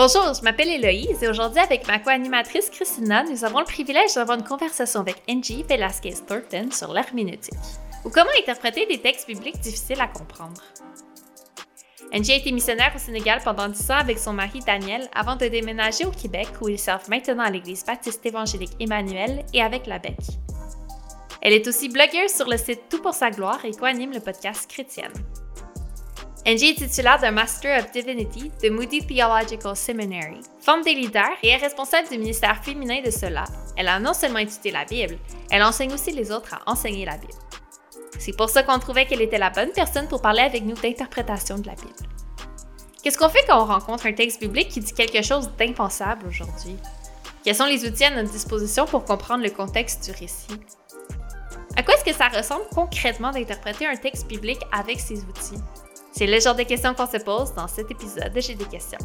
Bonjour, je m'appelle Héloïse et aujourd'hui, avec ma co-animatrice Christina, nous avons le privilège d'avoir une conversation avec Angie Velasquez Thornton sur l'herméneutique, ou comment interpréter des textes bibliques difficiles à comprendre. Angie a été missionnaire au Sénégal pendant 10 ans avec son mari Daniel avant de déménager au Québec où ils servent maintenant à l'Église baptiste évangélique Emmanuel et avec la BEC. Elle est aussi blogueuse sur le site Tout pour sa gloire et co-anime le podcast Chrétienne. Angie est titulaire d'un Master of Divinity de Moody Theological Seminary, forme des leaders et est responsable du ministère féminin de cela. Elle a non seulement étudié la Bible, elle enseigne aussi les autres à enseigner la Bible. C'est pour ça qu'on trouvait qu'elle était la bonne personne pour parler avec nous d'interprétation de la Bible. Qu'est-ce qu'on fait quand on rencontre un texte biblique qui dit quelque chose d'impensable aujourd'hui? Quels sont les outils à notre disposition pour comprendre le contexte du récit? À quoi est-ce que ça ressemble concrètement d'interpréter un texte biblique avec ces outils? C'est le genre de questions qu'on se pose dans cet épisode de J'ai des questions.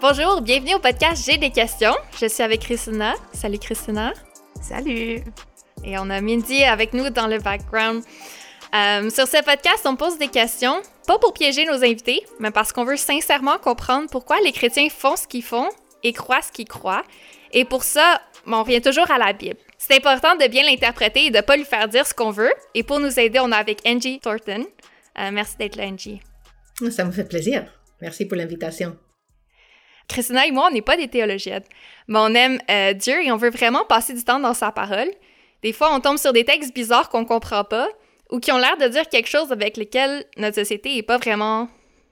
Bonjour, bienvenue au podcast J'ai des questions. Je suis avec Christina. Salut Christina. Salut. Et on a Mindy avec nous dans le background. Euh, sur ce podcast, on pose des questions, pas pour piéger nos invités, mais parce qu'on veut sincèrement comprendre pourquoi les chrétiens font ce qu'ils font et croient ce qu'ils croient. Et pour ça, on revient toujours à la Bible. C'est important de bien l'interpréter et de ne pas lui faire dire ce qu'on veut. Et pour nous aider, on est avec Angie Thornton. Euh, merci d'être là, Angie. Ça me fait plaisir. Merci pour l'invitation. Christina et moi, on n'est pas des théologiennes, mais on aime euh, Dieu et on veut vraiment passer du temps dans sa parole. Des fois, on tombe sur des textes bizarres qu'on comprend pas ou qui ont l'air de dire quelque chose avec lequel notre société est pas vraiment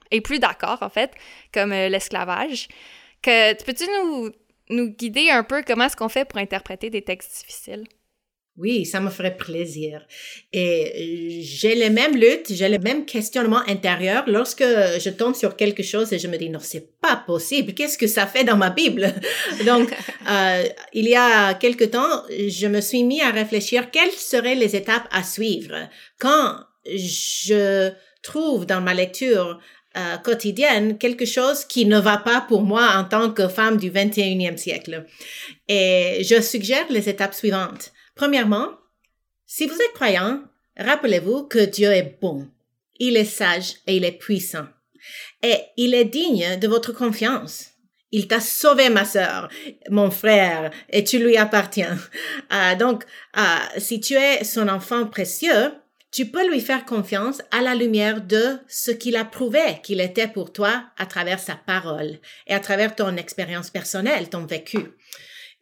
est plus d'accord en fait, comme euh, l'esclavage. Que peux-tu nous nous guider un peu comment est-ce qu'on fait pour interpréter des textes difficiles? Oui, ça me ferait plaisir. Et j'ai les mêmes luttes, j'ai les mêmes questionnements intérieurs lorsque je tombe sur quelque chose et je me dis non, c'est pas possible. Qu'est-ce que ça fait dans ma Bible? Donc, euh, il y a quelque temps, je me suis mis à réfléchir quelles seraient les étapes à suivre quand je trouve dans ma lecture euh, quotidienne quelque chose qui ne va pas pour moi en tant que femme du 21e siècle. Et je suggère les étapes suivantes. Premièrement, si vous êtes croyant, rappelez-vous que Dieu est bon. Il est sage et il est puissant. Et il est digne de votre confiance. Il t'a sauvé, ma sœur, mon frère, et tu lui appartiens. Euh, donc, euh, si tu es son enfant précieux, tu peux lui faire confiance à la lumière de ce qu'il a prouvé qu'il était pour toi à travers sa parole et à travers ton expérience personnelle, ton vécu.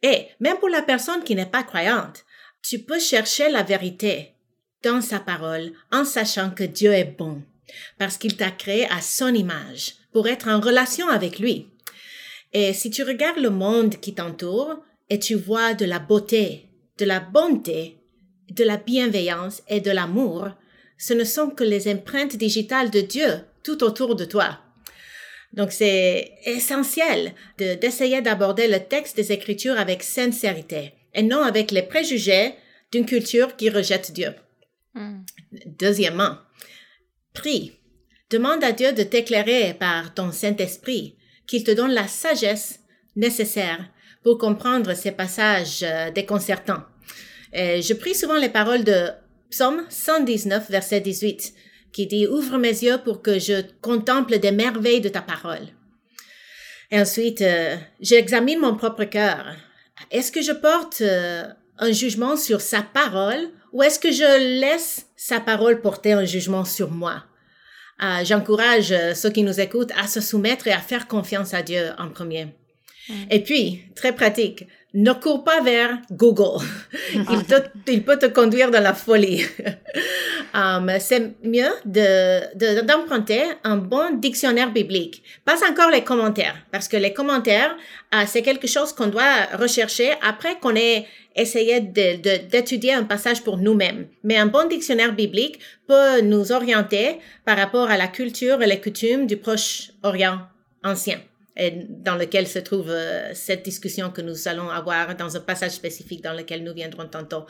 Et même pour la personne qui n'est pas croyante, tu peux chercher la vérité dans sa parole en sachant que Dieu est bon, parce qu'il t'a créé à son image pour être en relation avec lui. Et si tu regardes le monde qui t'entoure et tu vois de la beauté, de la bonté, de la bienveillance et de l'amour, ce ne sont que les empreintes digitales de Dieu tout autour de toi. Donc c'est essentiel d'essayer d'aborder le texte des Écritures avec sincérité et non avec les préjugés d'une culture qui rejette Dieu. Hmm. Deuxièmement, prie. Demande à Dieu de t'éclairer par ton Saint-Esprit, qu'il te donne la sagesse nécessaire pour comprendre ces passages euh, déconcertants. Et je prie souvent les paroles de Psaume 119, verset 18, qui dit Ouvre mes yeux pour que je contemple des merveilles de ta parole. Et ensuite, euh, j'examine mon propre cœur est-ce que je porte euh, un jugement sur sa parole ou est-ce que je laisse sa parole porter un jugement sur moi? Euh, j'encourage euh, ceux qui nous écoutent à se soumettre et à faire confiance à Dieu en premier. Et puis, très pratique, ne cours pas vers Google. il, peut te conduire dans la folie. um, c'est mieux de, d'emprunter un bon dictionnaire biblique. Pas encore les commentaires, parce que les commentaires, uh, c'est quelque chose qu'on doit rechercher après qu'on ait essayé d'étudier un passage pour nous-mêmes. Mais un bon dictionnaire biblique peut nous orienter par rapport à la culture et les coutumes du Proche-Orient ancien dans lequel se trouve euh, cette discussion que nous allons avoir dans un passage spécifique dans lequel nous viendrons tantôt.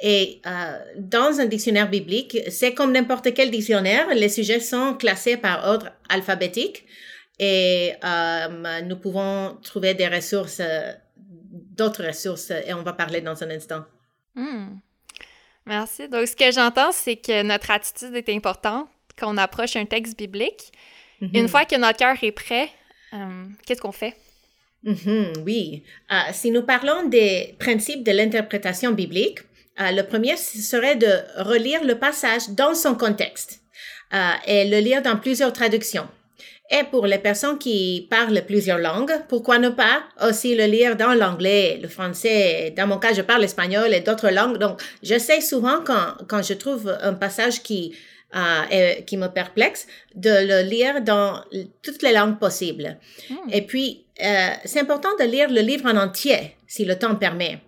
Et euh, dans un dictionnaire biblique, c'est comme n'importe quel dictionnaire, les sujets sont classés par ordre alphabétique et euh, nous pouvons trouver des ressources, d'autres ressources, et on va parler dans un instant. Hmm. Merci. Donc, ce que j'entends, c'est que notre attitude est importante qu'on approche un texte biblique. Mhm. Une fois que notre cœur est prêt, euh, qu'est-ce qu'on fait? Mhm, oui. Euh, si nous parlons des principes de l'interprétation biblique, euh, le premier serait de relire le passage dans son contexte et le lire dans plusieurs traductions. Et pour les personnes qui parlent plusieurs langues, pourquoi ne pas aussi le lire dans l'anglais, le français. Dans mon cas, je parle espagnol et d'autres langues. Donc, j'essaie souvent quand, quand je trouve un passage qui, euh, qui me perplexe, de le lire dans toutes les langues possibles. Et puis, euh, c'est important de lire le livre en entier, si le temps permet.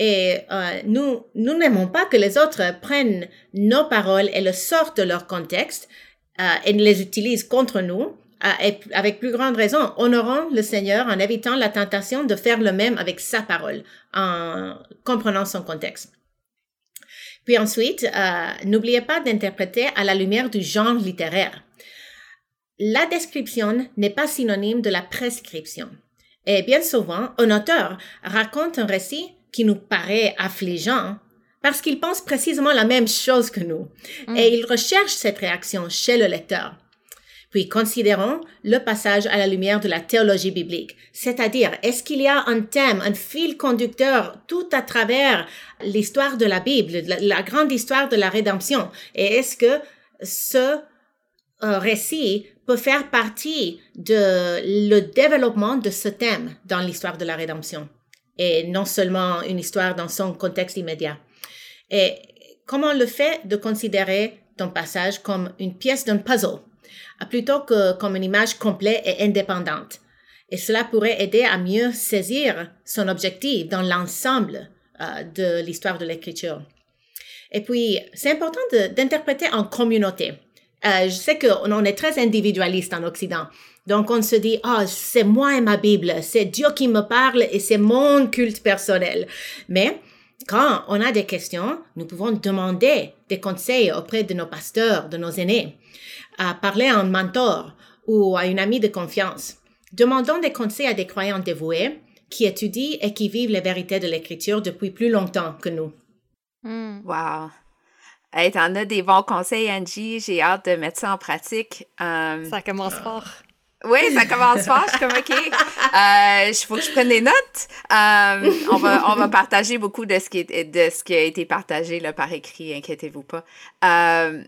Et euh, nous, nous n'aimons pas que les autres prennent nos paroles et le sortent de leur contexte euh, et les utilisent contre nous. Euh, et avec plus grande raison, honorons le Seigneur en évitant la tentation de faire le même avec sa parole, en comprenant son contexte. Puis ensuite, euh, n'oubliez pas d'interpréter à la lumière du genre littéraire. La description n'est pas synonyme de la prescription. Et bien souvent, un auteur raconte un récit qui nous paraît affligeant parce qu'il pense précisément la même chose que nous et il recherche cette réaction chez le lecteur. Puis considérons le passage à la lumière de la théologie biblique, c'est-à-dire est-ce qu'il y a un thème, un fil conducteur tout à travers l'histoire de la Bible, la, grande histoire de la rédemption, et est-ce que ce euh, récit peut faire partie de le développement de ce thème dans l'histoire de la rédemption? Et non seulement une histoire dans son contexte immédiat. Et comment le fait de considérer ton passage comme une pièce d'un puzzle? Plutôt que comme une image complète et indépendante. Et cela pourrait aider à mieux saisir son objectif dans l'ensemble euh, de l'histoire de l'écriture. Et puis, c'est important d'interpréter en communauté. Euh, je sais qu'on est très individualiste en Occident. Donc, on se dit, ah, c'est moi et ma Bible, c'est Dieu qui me parle et c'est mon culte personnel. Mais quand on a des questions, nous pouvons demander des conseils auprès de nos pasteurs, de nos aînés à parler à un mentor ou à une amie de confiance. Demandons des conseils à des croyants dévoués qui étudient et qui vivent les vérités de l'Écriture depuis plus longtemps que nous. Mm. Wow. Hey, T'en as des bons conseils, Angie. J'ai hâte de mettre ça en pratique. Um... Ça commence fort. Oui, ça commence fort. Je suis comme, OK, il faut que je prenne des notes. Um, on, va, on va partager beaucoup de ce qui, est, de ce qui a été partagé là, par écrit, inquiétez-vous pas. Um,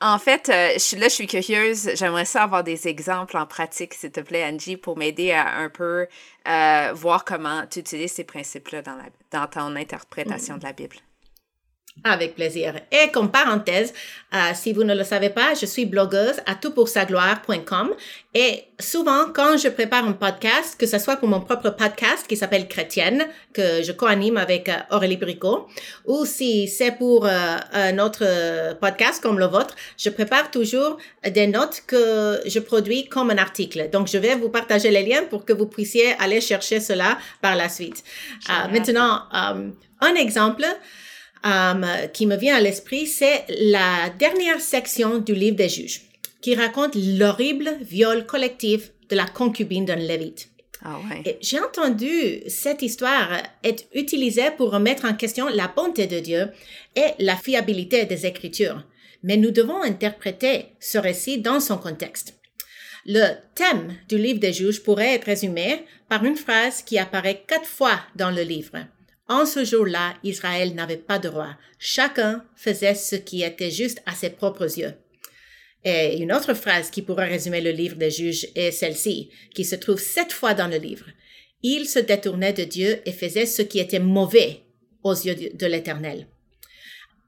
en fait, euh, je, là, je suis curieuse. J'aimerais ça avoir des exemples en pratique, s'il te plaît, Angie, pour m'aider à un peu euh, voir comment tu utilises ces principes-là dans, la, dans ton interprétation de la Bible. Avec plaisir. Et comme parenthèse, euh, si vous ne le savez pas, je suis blogueuse à toutpoursagloire.com et souvent quand je prépare un podcast, que ce soit pour mon propre podcast qui s'appelle Chrétienne, que je co-anime avec euh, Aurélie Bricot, ou si c'est pour euh, un autre podcast comme le vôtre, je prépare toujours des notes que je produis comme un article. Donc, je vais vous partager les liens pour que vous puissiez aller chercher cela par la suite. Euh, maintenant, un exemple, um, qui me vient à l'esprit, c'est la dernière section du livre des juges, qui raconte l'horrible viol collectif de la concubine d'un lévite. Ah ouais. J'ai entendu cette histoire être utilisée pour remettre en question la bonté de Dieu et la fiabilité des Écritures. Mais nous devons interpréter ce récit dans son contexte. Le thème du livre des juges pourrait être résumé par une phrase qui apparaît quatre fois dans le livre. En ce jour-là, Israël n'avait pas de roi. Chacun faisait ce qui était juste à ses propres yeux. Et une autre phrase qui pourrait résumer le livre des juges est celle-ci, qui se trouve sept fois dans le livre. Il se détournait de Dieu et faisait ce qui était mauvais aux yeux de l'Éternel.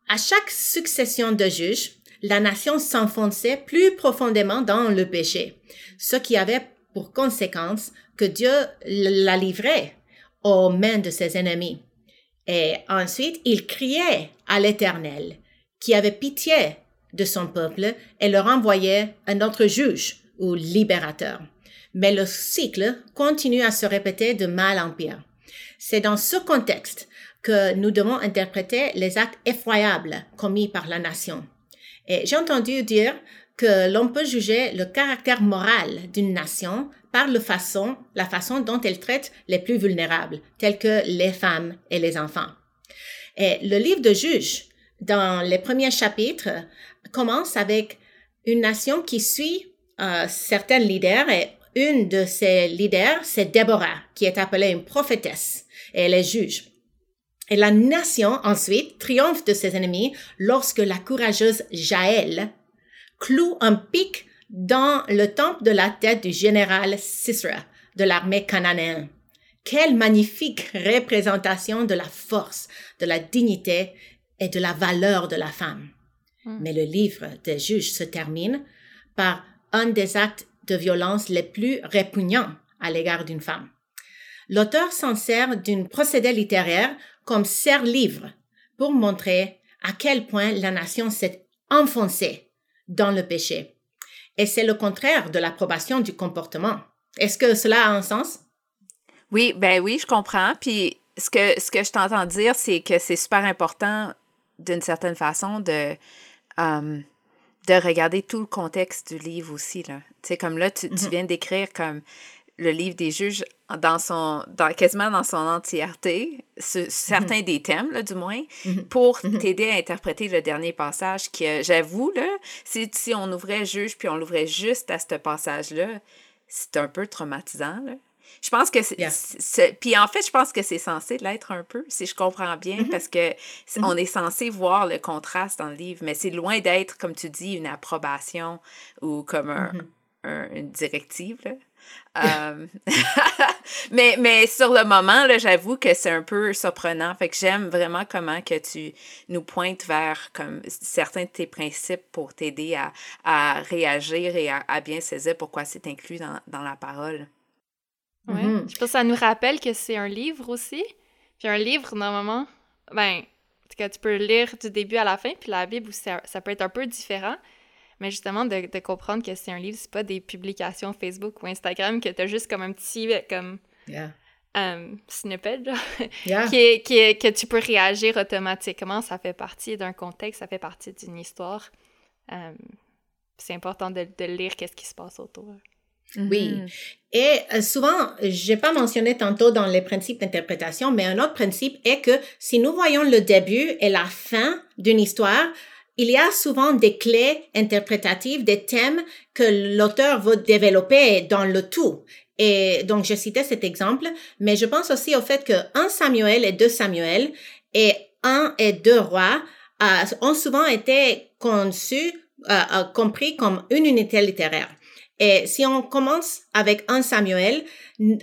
À chaque succession de juges, la nation s'enfonçait plus profondément dans le péché, ce qui avait pour conséquence que Dieu la livrait aux mains de ses ennemis. Et ensuite, il criait à l'Éternel, qui avait pitié de son peuple et leur envoyait un autre juge ou libérateur. Mais le cycle continue à se répéter de mal en pire. C'est dans ce contexte que nous devons interpréter les actes effroyables commis par la nation. Et j'ai entendu dire que l'on peut juger le caractère moral d'une nation par la façon, la façon dont elle traite les plus vulnérables, tels que les femmes et les enfants. Et le livre de Juges, dans les premiers chapitres, commence avec une nation qui suit euh, certains leaders et une de ces leaders, c'est Déborah, qui est appelée une prophétesse et elle est juge. Et la nation ensuite triomphe de ses ennemis lorsque la courageuse Jaël cloue un pic dans le temple de la tête du général Sisera de l'armée cananéenne. Quelle magnifique représentation de la force, de la dignité et de la valeur de la femme. Hmm. Mais le livre des juges se termine par un des actes de violence les plus répugnants à l'égard d'une femme. L'auteur s'en sert d'un procédé littéraire comme serre-livre pour montrer à quel point la nation s'est enfoncée dans le péché. Et c'est le contraire de l'approbation du comportement. Est-ce que cela a un sens? Oui, ben oui, je comprends. Puis ce que, ce que je t'entends dire, c'est que c'est super important d'une certaine façon de, euh, de regarder tout le contexte du livre aussi. Tu sais, comme là, tu, tu mm-hmm. viens d'écrire comme le livre des juges dans son, dans, quasiment dans son entièreté, certains mhm. des thèmes, là, du moins, mhm. pour mhm. t'aider à interpréter le dernier passage que, j'avoue, là, si, si on ouvrait juge puis on l'ouvrait juste à ce passage-là, c'est un peu traumatisant, là. Je pense que c'est. Puis en fait, je pense que c'est censé l'être un peu, si je comprends bien, parce que on est censé voir le contraste dans le livre, mais c'est loin d'être, comme tu dis, une approbation ou comme un, une directive. Là. Euh, mais, mais sur le moment, là, j'avoue que c'est un peu surprenant. Fait que j'aime vraiment comment que tu nous pointes vers comme certains de tes principes pour t'aider à, à, réagir et à, bien saisir pourquoi c'est inclus dans, dans, la parole. Oui. Mm-hmm. Je pense que ça nous rappelle que c'est un livre aussi. Puis un livre, normalement, ben, que tu peux lire du début à la fin, puis la Bible, ça, ça peut être un peu différent mais justement de, de comprendre que c'est un livre, c'est pas des publications Facebook ou Instagram que tu as juste comme un petit comme um, snippet qui, qui que tu peux réagir automatiquement. Ça fait partie d'un contexte, ça fait partie d'une histoire. Um, c'est important de, de lire qu'est-ce qui se passe autour. Oui. Mm-hmm. Et euh, souvent, j'ai pas mentionné tantôt dans les principes d'interprétation, mais un autre principe est que si nous voyons le début et la fin d'une histoire, il y a souvent des clés interprétatives, des thèmes que l'auteur veut développer dans le tout. Et donc, je citais cet exemple, mais je pense aussi au fait que 1 Samuel et 2 Samuel et 1 et 2 rois euh, ont souvent été conçus, euh, euh, compris comme une unité littéraire. Et si on commence avec 1 Samuel,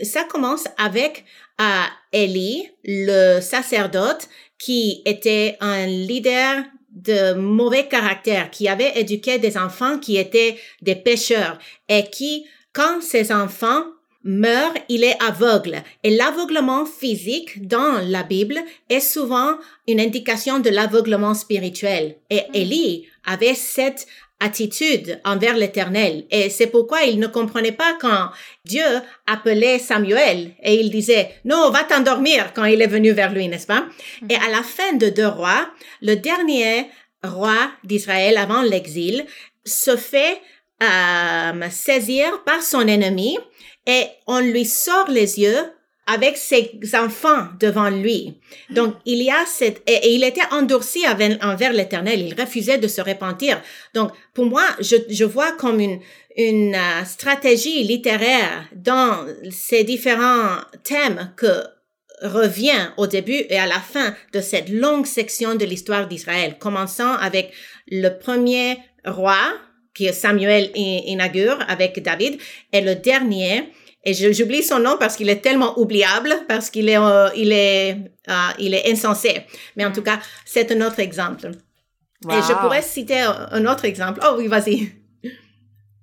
ça commence avec euh, Élie, le sacerdote, qui était un leader de mauvais caractère, qui avait éduqué des enfants qui étaient des pécheurs et qui, quand ces enfants meurent, il est aveugle. Et l'aveuglement physique dans la Bible est souvent une indication de l'aveuglement spirituel. Et mm. Élie avait cette attitude envers l'Éternel. Et c'est pourquoi il ne comprenait pas quand Dieu appelait Samuel et il disait, non, va t'endormir quand il est venu vers lui, n'est-ce pas? Mm. Et à la fin de deux rois, le dernier roi d'Israël avant l'exil se fait euh, saisir par son ennemi et on lui sort les yeux avec ses enfants devant lui. Donc, il y a cette, et, il était endurci envers l'éternel. Il refusait de se repentir. Donc, pour moi, je, je vois comme une, une euh, stratégie littéraire dans ces différents thèmes que revient au début et à la fin de cette longue section de l'histoire d'Israël, commençant avec le premier roi, que Samuel inaugure avec David, et le dernier, et j'oublie son nom parce qu'il est tellement oubliable, parce qu'il est, euh, il est, euh, il est insensé. Mais en tout cas, c'est un autre exemple. Et je pourrais citer un autre exemple. Oh oui, vas-y.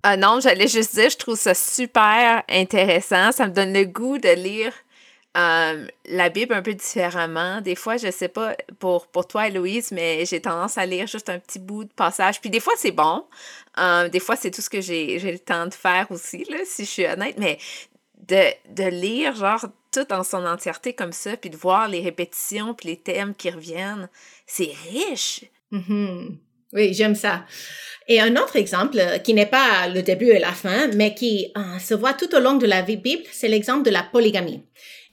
Ah non, j'allais juste dire, je trouve ça super intéressant. Ça me donne le goût de lire euh, la Bible un peu différemment. Des fois, je sais pas pour, pour toi, Louise, mais j'ai tendance à lire juste un petit bout de passage. Puis des fois, c'est bon. des fois, c'est tout ce que j'ai le temps de faire aussi, là, si je suis honnête. Mais de, de lire, genre, tout en son entièreté comme ça, puis de voir les répétitions, puis les thèmes qui reviennent, c'est riche. Mm-hmm. Oui, j'aime ça. Et un autre exemple, euh, qui n'est pas le début et la fin, mais qui euh, se voit tout au long de la Bible, c'est l'exemple de la polygamie.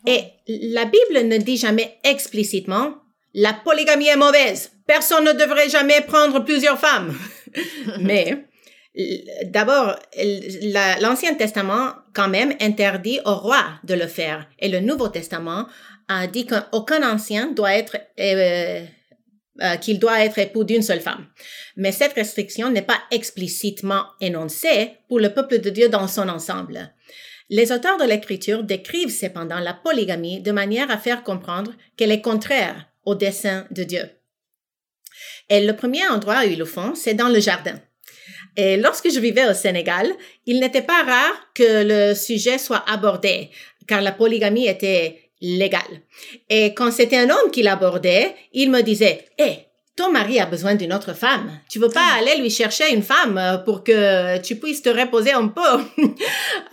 Et la Bible ne dit jamais explicitement, la polygamie est mauvaise. Personne ne devrait jamais prendre plusieurs femmes. mais D'abord, l'Ancien Testament quand même interdit au roi de le faire et le Nouveau Testament a dit qu'aucun ancien doit être euh, euh, qu'il doit être époux d'une seule femme. Mais cette restriction n'est pas explicitement énoncée pour le peuple de Dieu dans son ensemble. Les auteurs de l'Écriture décrivent cependant la polygamie de manière à faire comprendre qu'elle est contraire au dessein de Dieu. Et le premier endroit où ils le font, c'est dans le jardin. Et lorsque je vivais au Sénégal, il n'était pas rare que le sujet soit abordé, car la polygamie était légale. Et quand c'était un homme qui l'abordait, il me disait, hé, ton mari a besoin d'une autre femme. Tu veux pas aller lui chercher une femme pour que tu puisses te reposer un peu?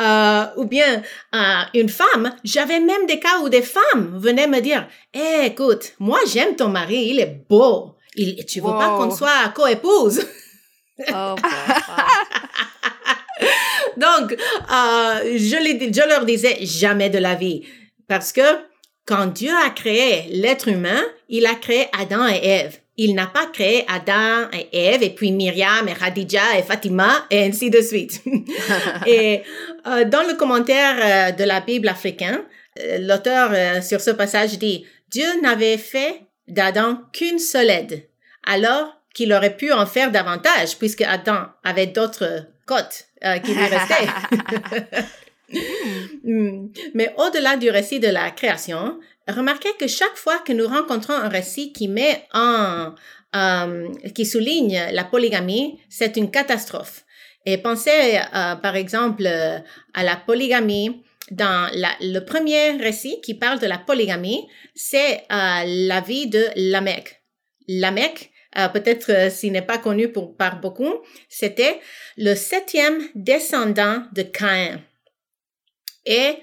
euh, ou bien euh, une femme. J'avais même des cas où des femmes venaient me dire, hey, écoute, moi j'aime ton mari, il est beau. Il, tu veux pas qu'on soit co-épouse? Oh, Donc, euh, je, les, je leur disais jamais de la vie. Parce que quand Dieu a créé l'être humain, il a créé Adam et Ève il n'a pas créé Adam et Ève et puis Myriam et Khadija et Fatima et ainsi de suite. et euh, dans le commentaire euh, de la Bible africaine, euh, l'auteur sur ce passage dit Dieu n'avait fait d'Adam qu'une seule aide, alors qu'il aurait pu en faire davantage puisque Adam avait d'autres côtes qui lui restaient. Hmm. Mais au-delà du récit de la création, remarquez que chaque fois que nous rencontrons un récit qui met en, euh, qui souligne la polygamie, c'est une catastrophe. Et pensez, euh, par exemple, à la polygamie dans le premier récit qui parle de la polygamie, c'est euh, la vie de Lamech. Lamech, peut-être s'il n'est pas connu par beaucoup, c'était le septième descendant de Caïn. Et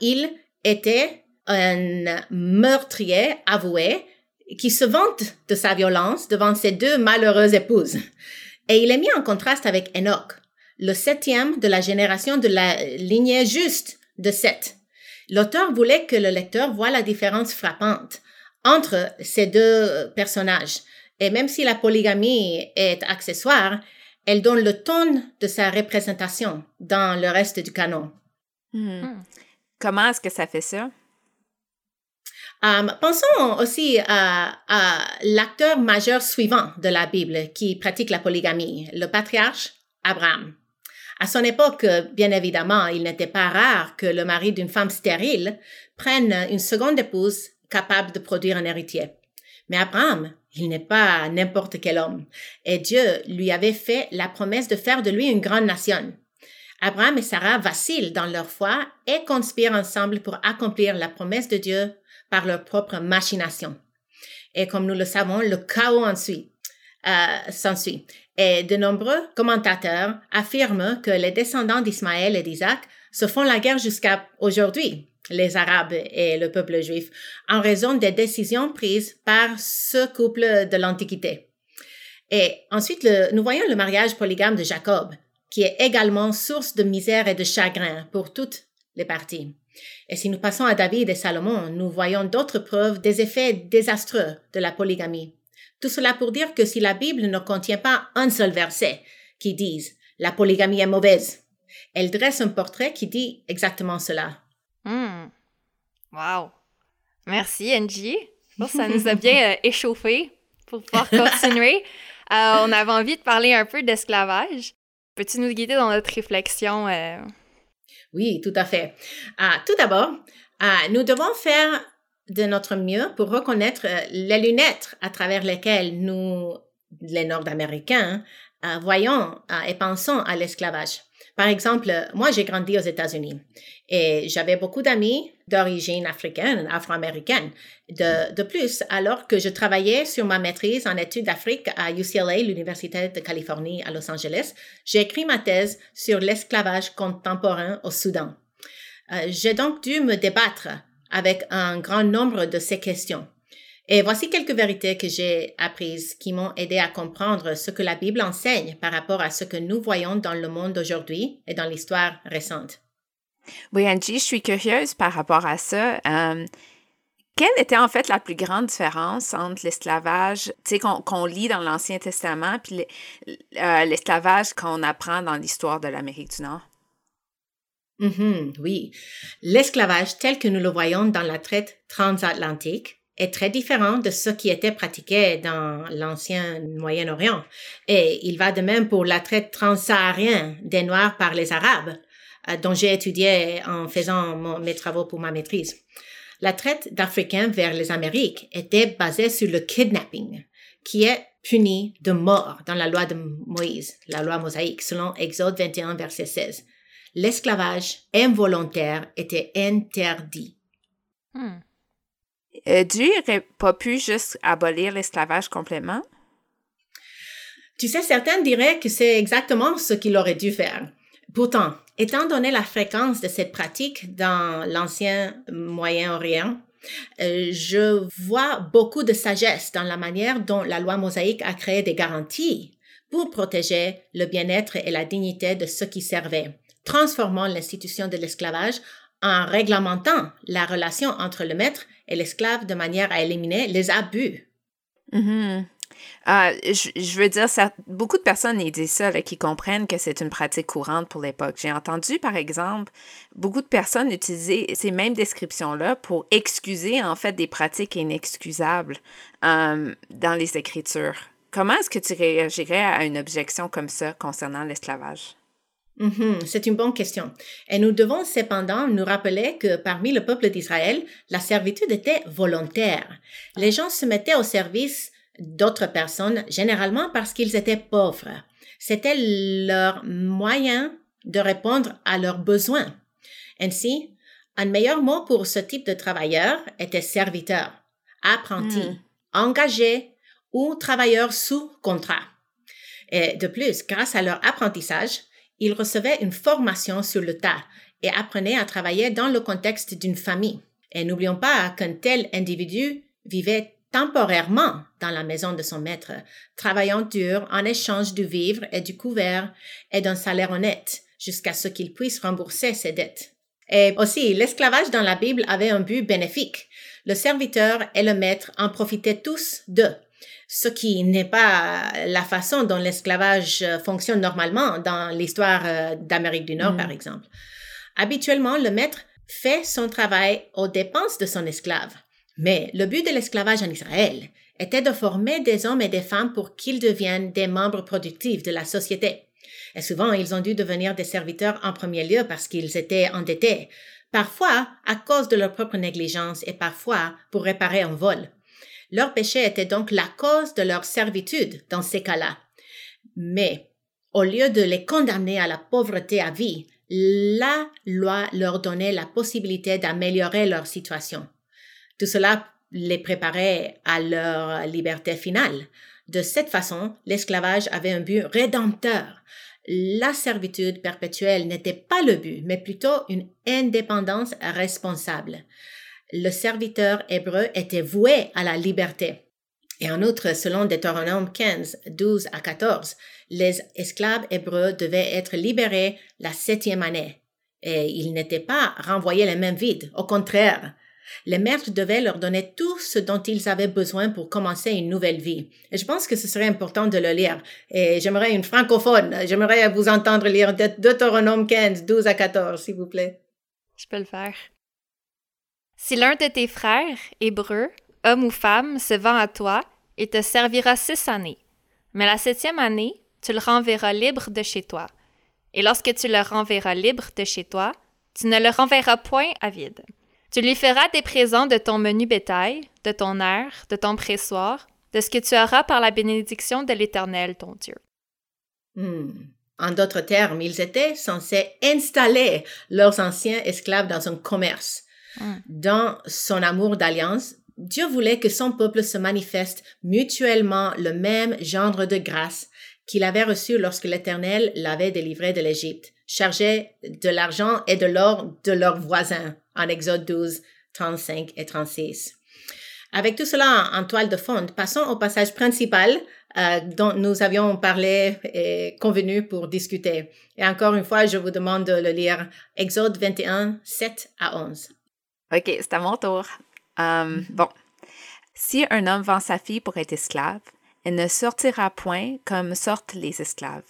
il était un meurtrier avoué qui se vante de sa violence devant ses deux malheureuses épouses. Et il est mis en contraste avec Enoch, le septième de la génération de la lignée juste de Seth. L'auteur voulait que le lecteur voit la différence frappante entre ces deux personnages. Et même si la polygamie est accessoire, elle donne le ton de sa représentation dans le reste du canon. Hmm. Hmm. Comment est-ce que ça fait ça? Um, pensons aussi à, l'acteur majeur suivant de la Bible qui pratique la polygamie, le patriarche Abraham. À son époque, bien évidemment, il n'était pas rare que le mari d'une femme stérile prenne une seconde épouse capable de produire un héritier. Mais Abraham, il n'est pas n'importe quel homme, et Dieu lui avait fait la promesse de faire de lui une grande nation. Abraham et Sarah vacillent dans leur foi et conspirent ensemble pour accomplir la promesse de Dieu par leur propre machination. Et comme nous le savons, le chaos ensuite, euh, s'ensuit. Et de nombreux commentateurs affirment que les descendants d'Ismaël et d'Isaac se font la guerre jusqu'à aujourd'hui, les Arabes et le peuple juif, en raison des décisions prises par ce couple de l'Antiquité. Et ensuite, nous voyons le mariage polygame de Jacob, qui est également source de misère et de chagrin pour toutes les parties. Et si nous passons à David et Salomon, nous voyons d'autres preuves des effets désastreux de la polygamie. Tout cela pour dire que si la Bible ne contient pas un seul verset qui dise la polygamie est mauvaise, elle dresse un portrait qui dit exactement cela. Hmm. Wow. Merci, Angie. ça nous a bien euh, échauffé pour pouvoir continuer. Euh, on avait envie de parler un peu d'esclavage. Peux-tu nous guider dans notre réflexion euh, oui, tout à fait. Ah, tout d'abord, ah, nous devons faire de notre mieux pour reconnaître euh, les lunettes à travers lesquelles nous, les Nord-Américains, ah, voyons et pensons à l'esclavage. Par exemple, moi, j'ai grandi aux États-Unis et j'avais beaucoup d'amis d'origine africaine, afro-américaine. De, plus, alors que je travaillais sur ma maîtrise en études d'Afrique à UCLA, l'Université de Californie à Los Angeles, j'ai écrit ma thèse sur l'esclavage contemporain au Soudan. Euh, j'ai donc dû me débattre avec un grand nombre de ces questions. Et voici quelques vérités que j'ai apprises qui m'ont aidé à comprendre ce que la Bible enseigne par rapport à ce que nous voyons dans le monde d'aujourd'hui et dans l'histoire récente. Oui, Angie, je suis curieuse par rapport à ça. Euh, quelle était en fait la plus grande différence entre l'esclavage qu'on lit dans l'Ancien Testament puis euh, l'esclavage qu'on apprend dans l'histoire de l'Amérique du Nord? Mm-hmm, oui, l'esclavage tel que nous le voyons dans la traite transatlantique est très différent de ce qui était pratiqué dans l'ancien Moyen-Orient. Et il va de même pour la traite transsaharienne des Noirs par les Arabes, euh, dont j'ai étudié en faisant mes travaux pour ma maîtrise. La traite d'Africains vers les Amériques était basée sur le kidnapping, qui est puni de mort dans la loi de Moïse, la loi mosaïque, selon Exode 21, verset 16. L'esclavage involontaire était interdit. Hmm. Euh, Dieu n'aurait pas pu juste abolir l'esclavage complètement? Tu sais, certains diraient que c'est exactement ce qu'il aurait dû faire. Pourtant, étant donné la fréquence de cette pratique dans l'ancien Moyen-Orient, euh, je vois beaucoup de sagesse dans la manière dont la loi mosaïque a créé des garanties pour protéger le bien-être et la dignité de ceux qui servaient, transformant l'institution de l'esclavage en réglementant la relation entre le maître et l'esclave de manière à éliminer les abus. Ah, je, veux dire, ça, beaucoup de personnes disent ça, qui comprennent que c'est une pratique courante pour l'époque. J'ai entendu, par exemple, beaucoup de personnes utiliser ces mêmes descriptions-là pour excuser, en fait, des pratiques inexcusables euh, dans les Écritures. Comment est-ce que tu réagirais à une objection comme ça concernant l'esclavage? Mhm, c'est une bonne question. Et nous devons cependant nous rappeler que parmi le peuple d'Israël, la servitude était volontaire. Les gens se mettaient au service d'autres personnes, généralement parce qu'ils étaient pauvres. C'était leur moyen de répondre à leurs besoins. Ainsi, un meilleur mot pour ce type de travailleur était serviteur, apprenti, hmm. engagé ou travailleur sous contrat. Et de plus, grâce à leur apprentissage, ils recevaient une formation sur le tas et apprenaient à travailler dans le contexte d'une famille. Et n'oublions pas qu'un tel individu vivait temporairement dans la maison de son maître, travaillant dur en échange du vivre et du couvert et d'un salaire honnête jusqu'à ce qu'il puisse rembourser ses dettes. Et aussi, l'esclavage dans la Bible avait un but bénéfique. Le serviteur et le maître en profitaient tous d'eux ce qui n'est pas la façon dont l'esclavage fonctionne normalement dans l'histoire euh, d'Amérique du Nord, par mm. exemple. Habituellement, le maître fait son travail aux dépenses de son esclave. Mais le but de l'esclavage en Israël était de former des hommes et des femmes pour qu'ils deviennent des membres productifs de la société. Et souvent, ils ont dû devenir des serviteurs en premier lieu parce qu'ils étaient endettés, parfois à cause de leur propre négligence et parfois pour réparer un vol. Leur péché était donc la cause de leur servitude dans ces cas-là. Mais au lieu de les condamner à la pauvreté à vie, la loi leur donnait la possibilité d'améliorer leur situation. Tout cela les préparait à leur liberté finale. De cette façon, l'esclavage avait un but rédempteur. La servitude perpétuelle n'était pas le but, mais plutôt une indépendance responsable le serviteur hébreu était voué à la liberté. Et en outre, selon Deutéronome 15, 12 à 14, les esclaves hébreux devaient être libérés la septième année. Et ils n'étaient pas renvoyés les mêmes vides. Au contraire, les maîtres devaient leur donner tout ce dont ils avaient besoin pour commencer une nouvelle vie. Et je pense que ce serait important de le lire. Et j'aimerais une francophone. J'aimerais vous entendre lire Deutéronome 15, 12 à 14, s'il vous plaît. Je peux le faire. Si l'un de tes frères, hébreux, homme ou femme, se vend à toi, il te servira six années. Mais la septième année, tu le renverras libre de chez toi. Et lorsque tu le renverras libre de chez toi, tu ne le renverras point à vide. Tu lui feras des présents de ton menu bétail, de ton air, de ton pressoir, de ce que tu auras par la bénédiction de l'Éternel, ton Dieu. Hmm. En d'autres termes, ils étaient censés installer leurs anciens esclaves dans un commerce dans son amour d'alliance, Dieu voulait que son peuple se manifeste mutuellement le même genre de grâce qu'il avait reçu lorsque l'Éternel l'avait délivré de l'Égypte, chargé de l'argent et de l'or de leurs voisins, en Exode 12, 35 et 36. Avec tout cela en, toile de fond, passons au passage principal euh, dont nous avions parlé et convenu pour discuter. Et encore une fois, je vous demande de le lire. Exode 21, 7 à 11. OK, c'est à mon tour. Euh, bon. Si un homme vend sa fille pour être esclave, elle ne sortira point comme sortent les esclaves.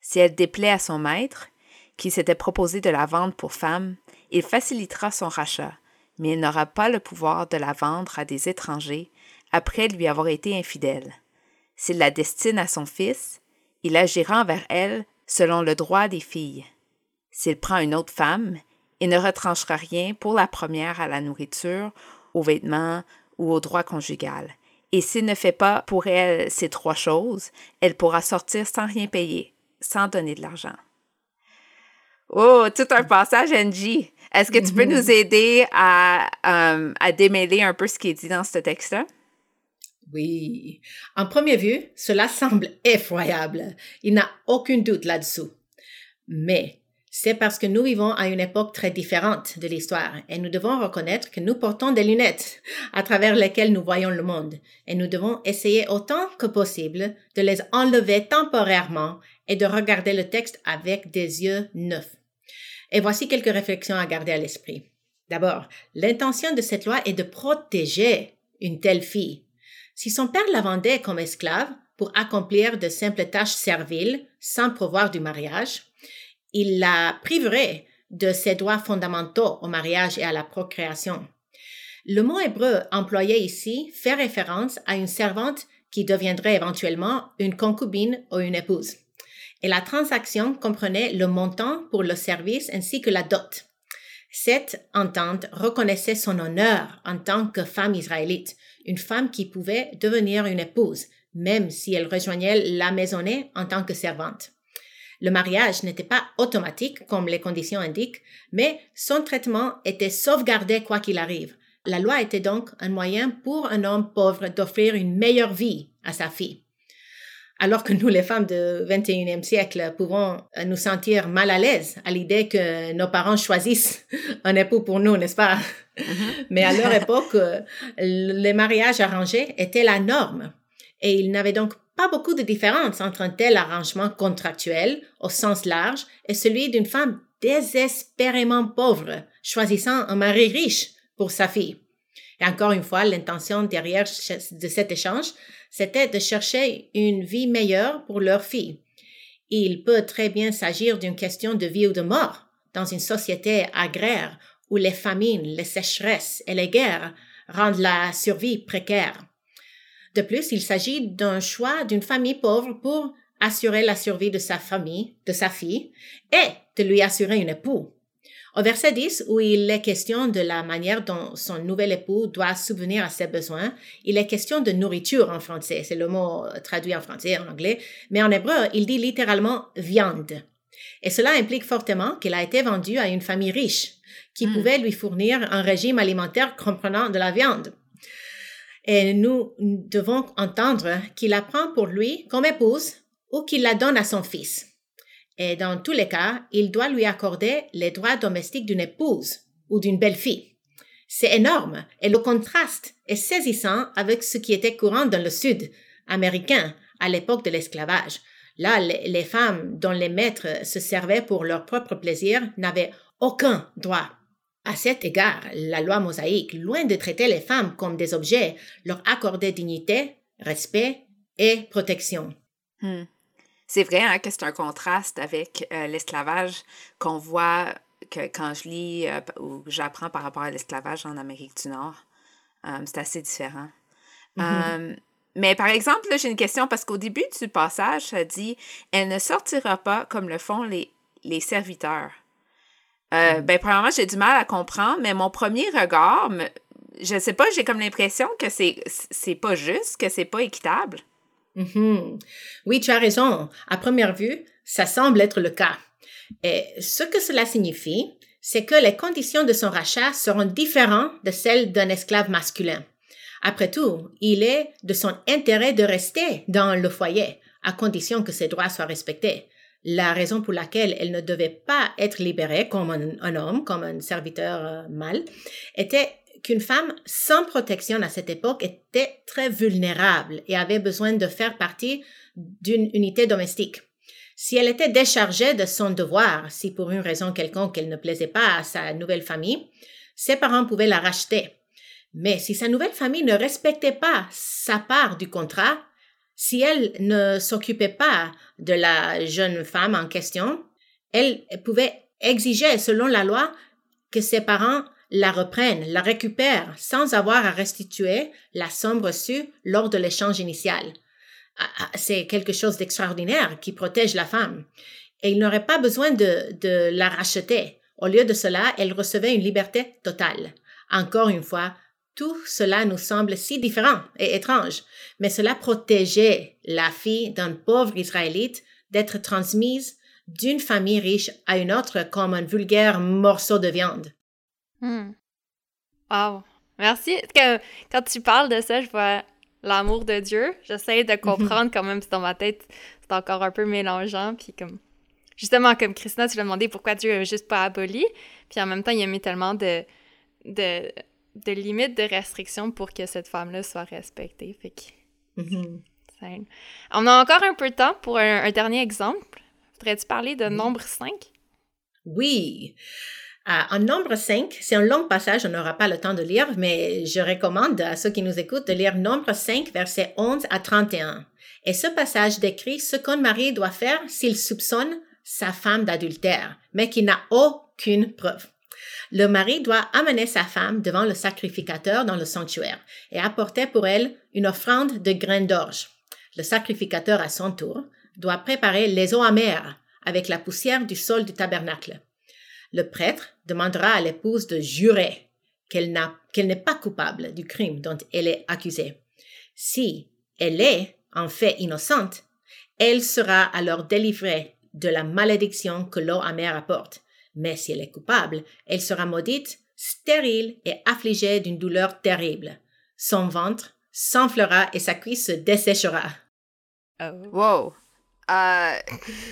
Si elle déplaît à son maître, qui s'était proposé de la vendre pour femme, il facilitera son rachat, mais il n'aura pas le pouvoir de la vendre à des étrangers après lui avoir été infidèle. S'il la destine à son fils, il agira envers elle selon le droit des filles. S'il prend une autre femme, il ne retranchera rien pour la première à la nourriture, aux vêtements ou au droit conjugal. Et s'il ne fait pas pour elle ces trois choses, elle pourra sortir sans rien payer, sans donner de l'argent. Oh, tout un passage, Angie. Est-ce que tu peux nous aider à, euh, à démêler un peu ce qui est dit dans ce texte-là? Oui. En première vue, cela semble effroyable. Il n'y a aucun doute là-dessous. Mais c'est parce que nous vivons à une époque très différente de l'histoire et nous devons reconnaître que nous portons des lunettes à travers lesquelles nous voyons le monde et nous devons essayer autant que possible de les enlever temporairement et de regarder le texte avec des yeux neufs. Et voici quelques réflexions à garder à l'esprit. D'abord, l'intention de cette loi est de protéger une telle fille. Si son père la vendait comme esclave pour accomplir de simples tâches serviles sans pouvoir du mariage, il la priverait de ses droits fondamentaux au mariage et à la procréation. Le mot hébreu employé ici fait référence à une servante qui deviendrait éventuellement une concubine ou une épouse et la transaction comprenait le montant pour le service ainsi que la dot. Cette entente reconnaissait son honneur en tant que femme israélite, une femme qui pouvait devenir une épouse, même si elle rejoignait la maisonnée en tant que servante. Le mariage n'était pas automatique comme les conditions indiquent, mais son traitement était sauvegardé quoi qu'il arrive. La loi était donc un moyen pour un homme pauvre d'offrir une meilleure vie à sa fille. Alors que nous, les femmes du 21e siècle, pouvons euh, nous sentir mal à l'aise à l'idée que nos parents choisissent un époux pour nous, n'est-ce pas? Mm-hmm. Mais à leur époque, euh, les mariages arrangés étaient la norme. Et il n'avait donc pas beaucoup de différence entre un tel arrangement contractuel au sens large et celui d'une femme désespérément pauvre choisissant un mari riche pour sa fille. Et encore une fois, l'intention derrière de cet échange, c'était de chercher une vie meilleure pour leur fille. Il peut très bien s'agir d'une question de vie ou de mort dans une société agraire où les famines, les sécheresses et les guerres rendent la survie précaire. De plus, il s'agit d'un choix d'une famille pauvre pour assurer la survie de sa famille, de sa fille, et de lui assurer un époux. Au verset 10, où il est question de la manière dont son nouvel époux doit subvenir à ses besoins, il est question de nourriture en français. C'est le mot traduit en français, en anglais. Mais en hébreu, il dit littéralement viande. Et cela implique fortement qu'il a été vendu à une famille riche qui hmm. pouvait lui fournir un régime alimentaire comprenant de la viande. Et nous devons entendre qu'il la prend pour lui comme épouse ou qu'il la donne à son fils. Et dans tous les cas, il doit lui accorder les droits domestiques d'une épouse ou d'une belle-fille. C'est énorme et le contraste est saisissant avec ce qui était courant dans le Sud américain à l'époque de l'esclavage. Là, les femmes dont les maîtres se servaient pour leur propre plaisir n'avaient aucun droit. À cet égard, la loi mosaïque, loin de traiter les femmes comme des objets, leur accordait dignité, respect et protection. Hmm. C'est vrai hein, que c'est un contraste avec euh, l'esclavage qu'on voit que quand je lis euh, ou j'apprends par rapport à l'esclavage en Amérique du Nord. Euh, c'est assez différent. Mm-hmm. mais par exemple, j'ai une question parce qu'au début du passage, ça dit Elle ne sortira pas comme le font les, les serviteurs. Mm. Ben, premièrement, j'ai du mal à comprendre, mais mon premier regard, je sais pas, j'ai comme l'impression que c'est, c'est pas juste, que c'est pas équitable. Mhm. Oui, tu as raison. À première vue, ça semble être le cas. Et ce que cela signifie, c'est que les conditions de son rachat seront différentes de celles d'un esclave masculin. Après tout, il est de son intérêt de rester dans le foyer, à condition que ses droits soient respectés. La raison pour laquelle elle ne devait pas être libérée comme un, homme, comme un serviteur euh, mâle, était qu'une femme sans protection à cette époque était très vulnérable et avait besoin de faire partie d'une unité domestique. Si elle était déchargée de son devoir, si pour une raison quelconque elle ne plaisait pas à sa nouvelle famille, ses parents pouvaient la racheter. Mais si sa nouvelle famille ne respectait pas sa part du contrat, si elle ne s'occupait pas de la jeune femme en question, elle pouvait exiger, selon la loi, que ses parents la reprennent, la récupèrent sans avoir à restituer la somme reçue lors de l'échange initial. Ah, ah, c'est quelque chose d'extraordinaire qui protège la femme. Et il n'aurait pas besoin de, de la racheter. Au lieu de cela, elle recevait une liberté totale. Encore une fois, tout cela nous semble si différent et étrange, mais cela protégeait la fille d'un pauvre Israélite d'être transmise d'une famille riche à une autre comme un vulgaire morceau de viande. Hmm. Wow. Merci. Que, quand tu parles de ça, je vois l'amour de Dieu. J'essaie de comprendre quand même, dans ma tête, c'est encore un peu mélangeant. Puis comme, justement, comme Christina, tu l'as demandé pourquoi Dieu n'a juste pas aboli. Puis en même temps, il a mis tellement de, de, de limites, de restrictions pour que cette femme-là soit respectée. Fait que... Mhm. On a encore un peu de temps pour un, dernier exemple. Voudrais-tu parler de nombre 5? Oui. Euh, en nombre 5, c'est un long passage, on n'aura pas le temps de lire, mais je recommande à ceux qui nous écoutent de lire nombre 5, versets 11 à 31. Et ce passage décrit ce qu'un mari doit faire s'il soupçonne sa femme d'adultère, mais qui n'a aucune preuve. Le mari doit amener sa femme devant le sacrificateur dans le sanctuaire et apporter pour elle une offrande de graines d'orge. Le sacrificateur, à son tour, doit préparer les eaux amères avec la poussière du sol du tabernacle. Le prêtre demandera à l'épouse de jurer qu'elle n'est pas coupable du crime dont elle est accusée. Si elle est en fait innocente, elle sera alors délivrée de la malédiction que l'eau amère apporte. Mais si elle est coupable, elle sera maudite, stérile et affligée d'une douleur terrible. Son ventre s'enflera et sa cuisse se desséchera. Oh. Wow! Euh,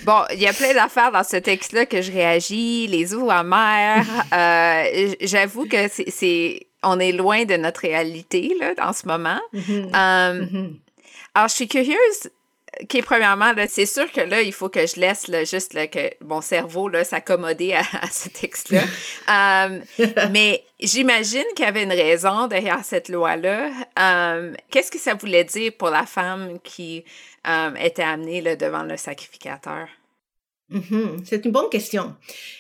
bon, il y a plein d'affaires dans ce texte-là que je réagis, les eaux amères. Euh, J'avoue que c'est, on est loin de notre réalité là, en ce moment. Mm-hmm. Euh, Mm-hmm. Alors, je suis curieuse OK, premièrement, c'est sûr que là, il faut que je laisse juste que mon cerveau s'accommoder à, ce texte-là. Euh, mais j'imagine qu'il y avait une raison derrière cette loi-là. Euh, qu'est-ce que ça voulait dire pour la femme qui euh, était amenée là, devant le sacrificateur? Mm-hmm. C'est une bonne question.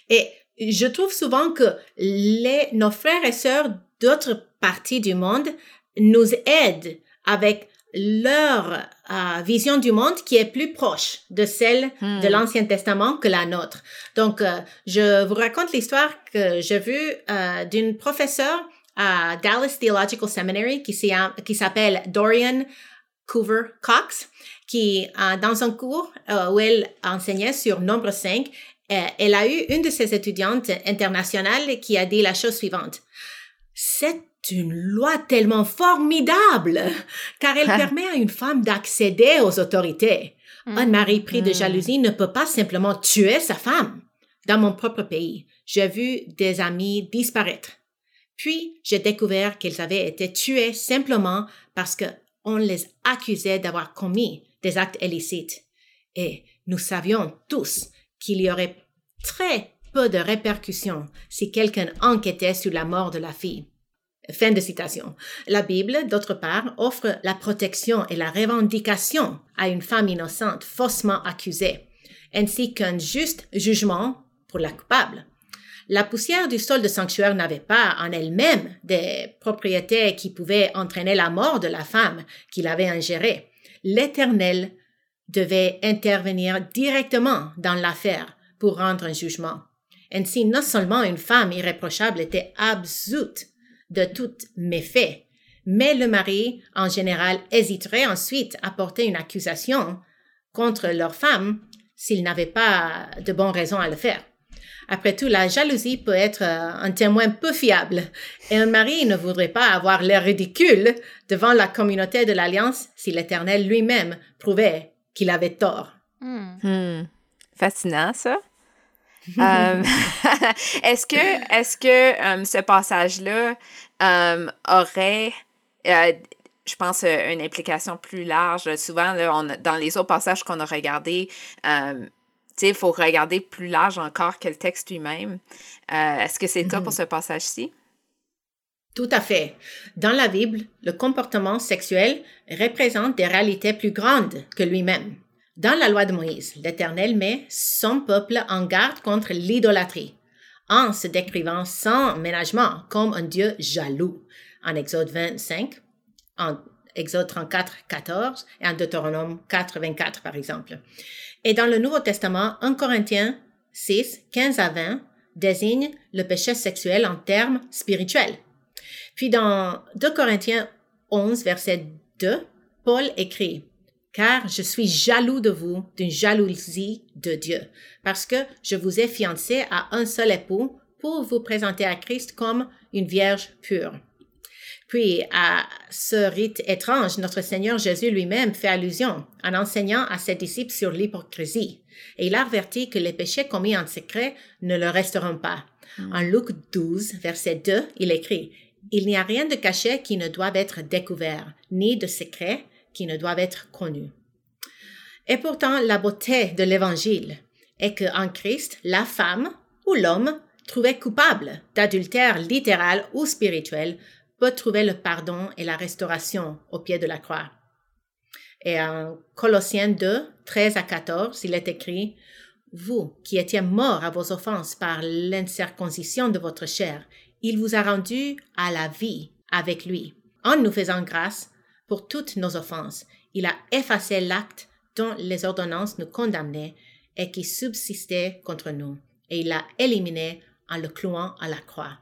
Et je trouve souvent que les, nos frères et sœurs d'autres parties du monde nous aident avec leur euh, vision du monde qui est plus proche de celle Hmm. de l'Ancien Testament que la nôtre. Donc, euh, je vous raconte l'histoire que j'ai vue euh, d'une professeure à Dallas Theological Seminary qui s'appelle Dorian Coover Cox, qui, euh, dans un cours euh, où elle enseignait sur nombre 5, euh, elle a eu une de ses étudiantes internationales qui a dit la chose suivante. Une loi tellement formidable, car elle Ah. permet à une femme d'accéder aux autorités. Un mari pris de Mm. jalousie ne peut pas simplement tuer sa femme. Dans mon propre pays, j'ai vu des amis disparaître. Puis, j'ai découvert qu'ils avaient été tués simplement parce que on les accusait d'avoir commis des actes illicites. Et nous savions tous qu'il y aurait très peu de répercussions si quelqu'un enquêtait sur la mort de la fille. Fin de citation. La Bible, d'autre part, offre la protection et la revendication à une femme innocente faussement accusée, ainsi qu'un juste jugement pour la coupable. La poussière du sol de sanctuaire n'avait pas en elle-même des propriétés qui pouvaient entraîner la mort de la femme qui l'avait ingérée. L'Éternel devait intervenir directement dans l'affaire pour rendre un jugement. Ainsi, non seulement une femme irréprochable était absoute de tout méfait, mais le mari, en général, hésiterait ensuite à porter une accusation contre leur femme s'il n'avait pas de bonnes raisons à le faire. Après tout, la jalousie peut être euh, un témoin peu fiable, et un mari ne voudrait pas avoir l'air ridicule devant la communauté de l'Alliance si l'Éternel lui-même prouvait qu'il avait tort. Hmm. Hmm. Fascinant, ça. Euh, est-ce que, est-ce que euh, ce passage-là euh, aurait, euh, je pense, euh, une implication plus large? Souvent, là, on a- dans les autres passages qu'on a regardés, il faut regarder plus large encore que le texte lui-même. Euh, est-ce que c'est le cas pour ce passage-ci? Tout à fait. Dans la Bible, le comportement sexuel représente des réalités plus grandes que lui-même. Dans la loi de Moïse, l'Éternel met son peuple en garde contre l'idolâtrie, en se décrivant sans ménagement comme un Dieu jaloux. En Exode 25, en Exode 34, 14 et en Deutéronome 4, 24, par exemple. Et dans le Nouveau Testament, 1 Corinthiens 6, 15 à 20 désigne le péché sexuel en termes spirituels. Puis dans 2 Corinthiens 11, verset 2, Paul écrit, car je suis jaloux de vous d'une jalousie de Dieu, parce que je vous ai fiancé à un seul époux pour vous présenter à Christ comme une vierge pure. Puis, à ce rite étrange, notre Seigneur Jésus lui-même fait allusion en enseignant à ses disciples sur l'hypocrisie. Et il a averti que les péchés commis en secret ne le resteront pas. Hmm. En Luc 12, verset 2, il écrit, Il n'y a rien de caché qui ne doive être découvert, ni de secret qui ne doivent être connus. Et pourtant, la beauté de l'Évangile est que en Christ, la femme ou l'homme trouvé coupable d'adultère littéral ou spirituel peut trouver le pardon et la restauration au pied de la croix. Et en Colossiens 2, 13 à 14, il est écrit, Vous qui étiez morts à vos offenses par l'incirconcision de votre chair, il vous a rendu à la vie avec lui, en nous faisant grâce pour toutes nos offenses. Il a effacé l'acte dont les ordonnances nous condamnaient et qui subsistait contre nous, et il l'a éliminé en le clouant à la croix.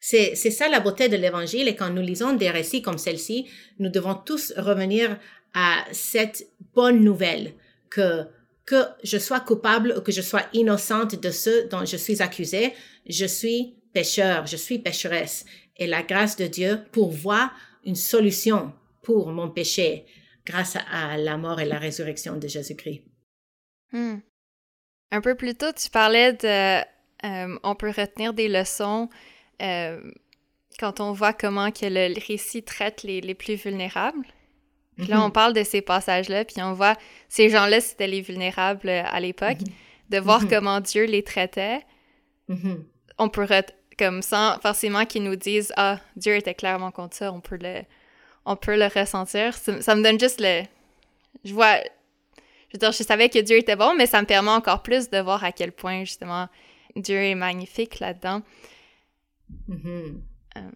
C'est, ça la beauté de l'Évangile, et quand nous lisons des récits comme celle-ci, nous devons tous revenir à cette bonne nouvelle que que je sois coupable ou que je sois innocente de ce dont je suis accusée, je suis pécheur, je suis pécheresse. Et la grâce de Dieu pourvoit une solution pour mon péché grâce à la mort et la résurrection de Jésus-Christ. Hmm. Un peu plus tôt, tu parlais de... Euh, on peut retenir des leçons euh, quand on voit comment que le récit traite les, les plus vulnérables. Puis là, on mhm. parle de ces passages-là, puis on voit ces gens-là, c'était les vulnérables à l'époque, mhm. de voir mhm. comment Dieu les traitait. On peut, comme sans forcément qu'ils nous disent Ah, Dieu était clairement contre ça, on peut le, on peut le ressentir. Ça, me donne juste le... Je vois... Je veux dire, je savais que Dieu était bon, mais ça me permet encore plus de voir à quel point, justement, Dieu est magnifique là-dedans. Euh,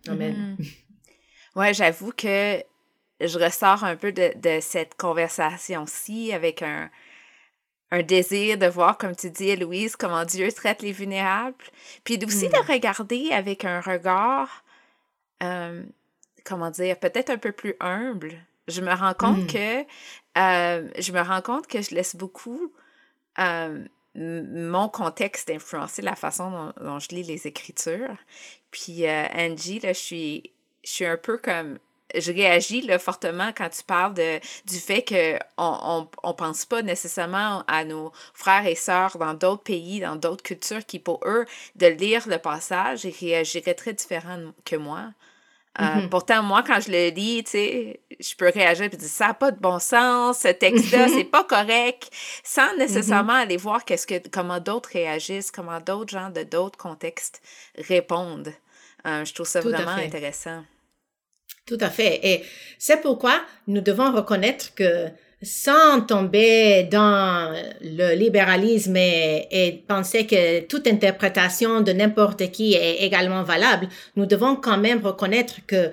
Amen. Mm-hmm. Ouais, j'avoue que je ressors un peu de, cette conversation-ci avec un, un désir de voir, comme tu dis, Louise, comment Dieu traite les vulnérables, puis aussi de mm. regarder avec un regard euh, comment dire, peut-être un peu plus humble. Je me rends compte mm. que euh, je me rends compte que je laisse beaucoup euh, mon contexte influencer la façon dont, je lis les écritures. Puis euh, Angie, là, je suis, je suis un peu comme je réagis là, fortement quand tu parles de, du fait qu'on on, on pense pas nécessairement à nos frères et sœurs dans d'autres pays, dans d'autres cultures, qui pour eux, de lire le passage, ils réagiraient très différemment que moi. Euh, mm-hmm. Pourtant, moi, quand je le lis, tu sais, je peux réagir et dire ça n'a pas de bon sens, ce texte-là, c'est pas correct, sans mm-hmm. nécessairement aller voir qu'est-ce que, comment d'autres réagissent, comment d'autres gens de d'autres contextes répondent. Euh, je trouve ça vraiment intéressant. Tout à fait. Et c'est pourquoi nous devons reconnaître que sans tomber dans le libéralisme et, penser que toute interprétation de n'importe qui est également valable, nous devons quand même reconnaître que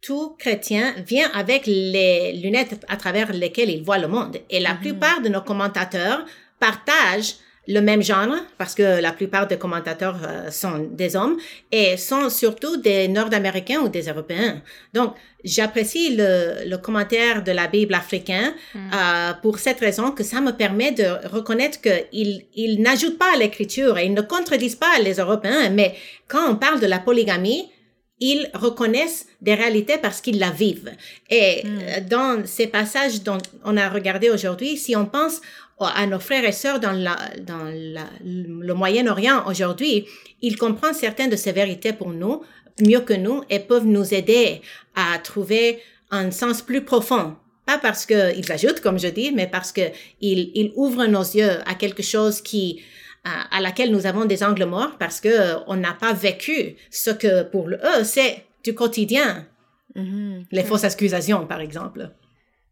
tout chrétien vient avec les lunettes à travers lesquelles il voit le monde. Et la mm-hmm. plupart de nos commentateurs partagent le même genre, parce que la plupart des commentateurs euh, sont des hommes, et sont surtout des Nord-Américains ou des Européens. Donc, j'apprécie le, le, commentaire de la Bible africaine hmm. euh, pour cette raison que ça me permet de reconnaître qu'ils il n'ajoutent pas à l'écriture et ils ne contredisent pas les Européens, mais quand on parle de la polygamie, ils reconnaissent des réalités parce qu'ils la vivent. Et hmm. euh, dans ces passages dont on a regardé aujourd'hui, si on pense à nos frères et sœurs dans, la, dans la, le Moyen-Orient aujourd'hui, ils comprennent certaines de ces vérités pour nous mieux que nous et peuvent nous aider à trouver un sens plus profond. Pas parce qu'ils ajoutent, comme je dis, mais parce qu'ils ils ouvrent nos yeux à quelque chose qui, à, laquelle nous avons des angles morts parce que on n'a pas vécu ce que pour eux c'est du quotidien. Mhm. Les fausses accusations, par exemple.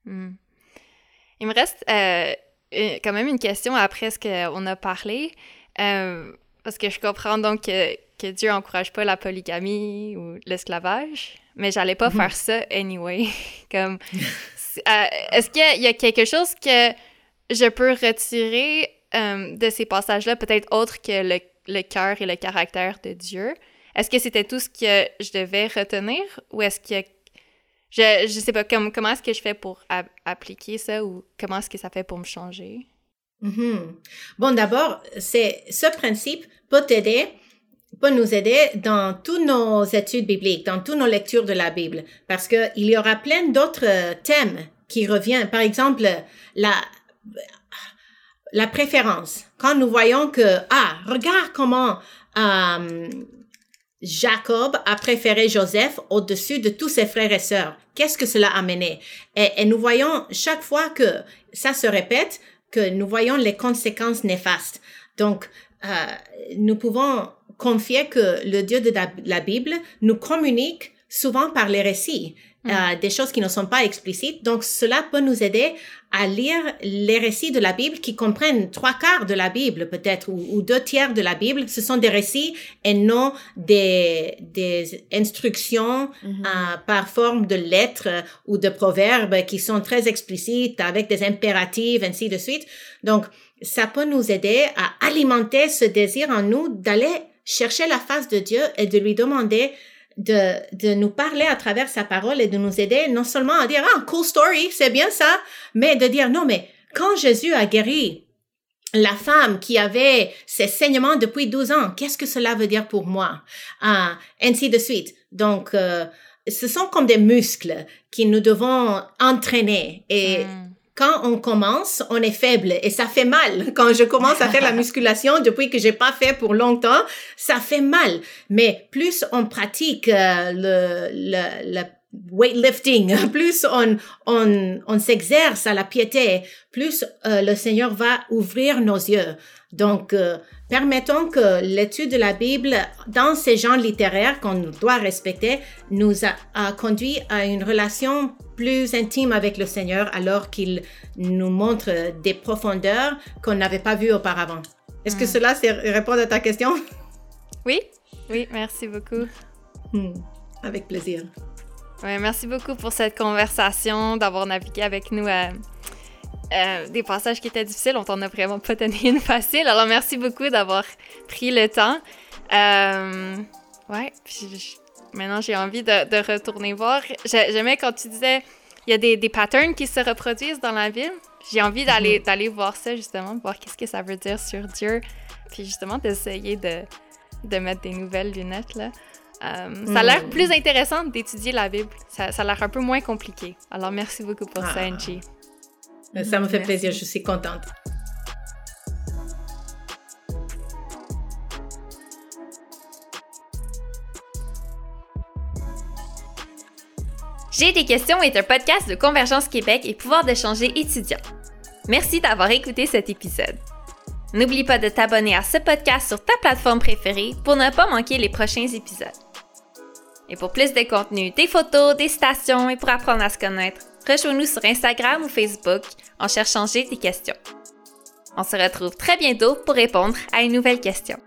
Hmm. Il me reste euh, euh, quand même une question après ce qu'on a parlé. Euh, parce que je comprends donc que, que Dieu encourage pas la polygamie ou l'esclavage, mais j'allais pas Mhm. faire ça anyway. Comme, euh, est-ce qu'il y a quelque chose que je peux retirer euh, de ces passages-là, peut-être autre que le, le cœur et le caractère de Dieu? Est-ce que c'était tout ce que je devais retenir ou est-ce que je, je sais pas comme, comment est-ce que je fais pour appliquer ça ou comment est-ce que ça fait pour me changer? Mhm. Bon, d'abord, c'est ce principe peut t'aider, peut nous aider dans toutes nos études bibliques, dans toutes nos lectures de la Bible, parce que il y aura plein d'autres euh, thèmes qui reviennent. Par exemple, la la préférence. Quand nous voyons que ah, regarde comment euh, Jacob a préféré Joseph au-dessus de tous ses frères et sœurs. Qu'est-ce que cela a mené? Et, nous voyons chaque fois que ça se répète, que nous voyons les conséquences néfastes. Donc, euh, nous pouvons confier que le Dieu de la Bible nous communique souvent par les récits, euh, des choses qui ne sont pas explicites. Donc, cela peut nous aider à lire les récits de la Bible qui comprennent trois quarts de la Bible peut-être ou, ou deux tiers de la Bible. Ce sont des récits et non des, des instructions Mhm. euh, par forme de lettres ou de proverbes qui sont très explicites avec des impératifs, ainsi de suite. Donc, ça peut nous aider à alimenter ce désir en nous d'aller chercher la face de Dieu et de lui demander de, de nous parler à travers sa parole et de nous aider non seulement à dire, ah, cool story, c'est bien ça, mais de dire, non, mais quand Jésus a guéri la femme qui avait ses saignements depuis 12 ans, qu'est-ce que cela veut dire pour moi? Ah, ainsi de suite. Donc, euh, ce sont comme des muscles qui nous devons entraîner. Et Hmm. Quand on commence, on est faible et ça fait mal. Quand je commence à faire la musculation depuis que j'ai pas fait pour longtemps, ça fait mal. Mais plus on pratique euh, le, le, le weightlifting, plus on, on, on s'exerce à la piété, plus euh, le Seigneur va ouvrir nos yeux. Donc, euh, permettons que l'étude de la Bible dans ces genres littéraires qu'on doit respecter nous a, a conduit à une relation plus intime avec le Seigneur alors qu'il nous montre des profondeurs qu'on n'avait pas vues auparavant. Est-ce que Mm. cela répond à ta question? Oui, oui, merci beaucoup. Hmm, Avec plaisir. Ouais, merci beaucoup pour cette conversation, d'avoir navigué avec nous à euh, des passages qui étaient difficiles. On t'en a vraiment pas donné une facile. Alors, merci beaucoup d'avoir pris le temps. Euh, ouais, puis je- maintenant j'ai envie de, de retourner voir. J'ai- J'aimais quand tu disais il y a des, des patterns qui se reproduisent dans la Bible. J'ai envie d'aller d'aller voir ça justement, voir qu'est-ce que ça veut dire sur Dieu. Puis justement d'essayer de, de mettre des nouvelles lunettes là. Euh, Ça a l'air Mm. plus intéressant d'étudier la Bible. Ça, ça a l'air un peu moins compliqué. Alors, merci beaucoup pour ça, Ah. Angie. Ça me fait Merci. plaisir, je suis contente. J'ai des questions est un podcast de Convergence Québec et pouvoir d'échanger étudiants. Merci d'avoir écouté cet épisode. N'oublie pas de t'abonner à ce podcast sur ta plateforme préférée pour ne pas manquer les prochains épisodes. Et pour plus de contenu, des photos, des stations et pour apprendre à se connaître, rejoins-nous sur Instagram ou Facebook en cherchant J'ai des questions. On se retrouve très bientôt pour répondre à une nouvelle question.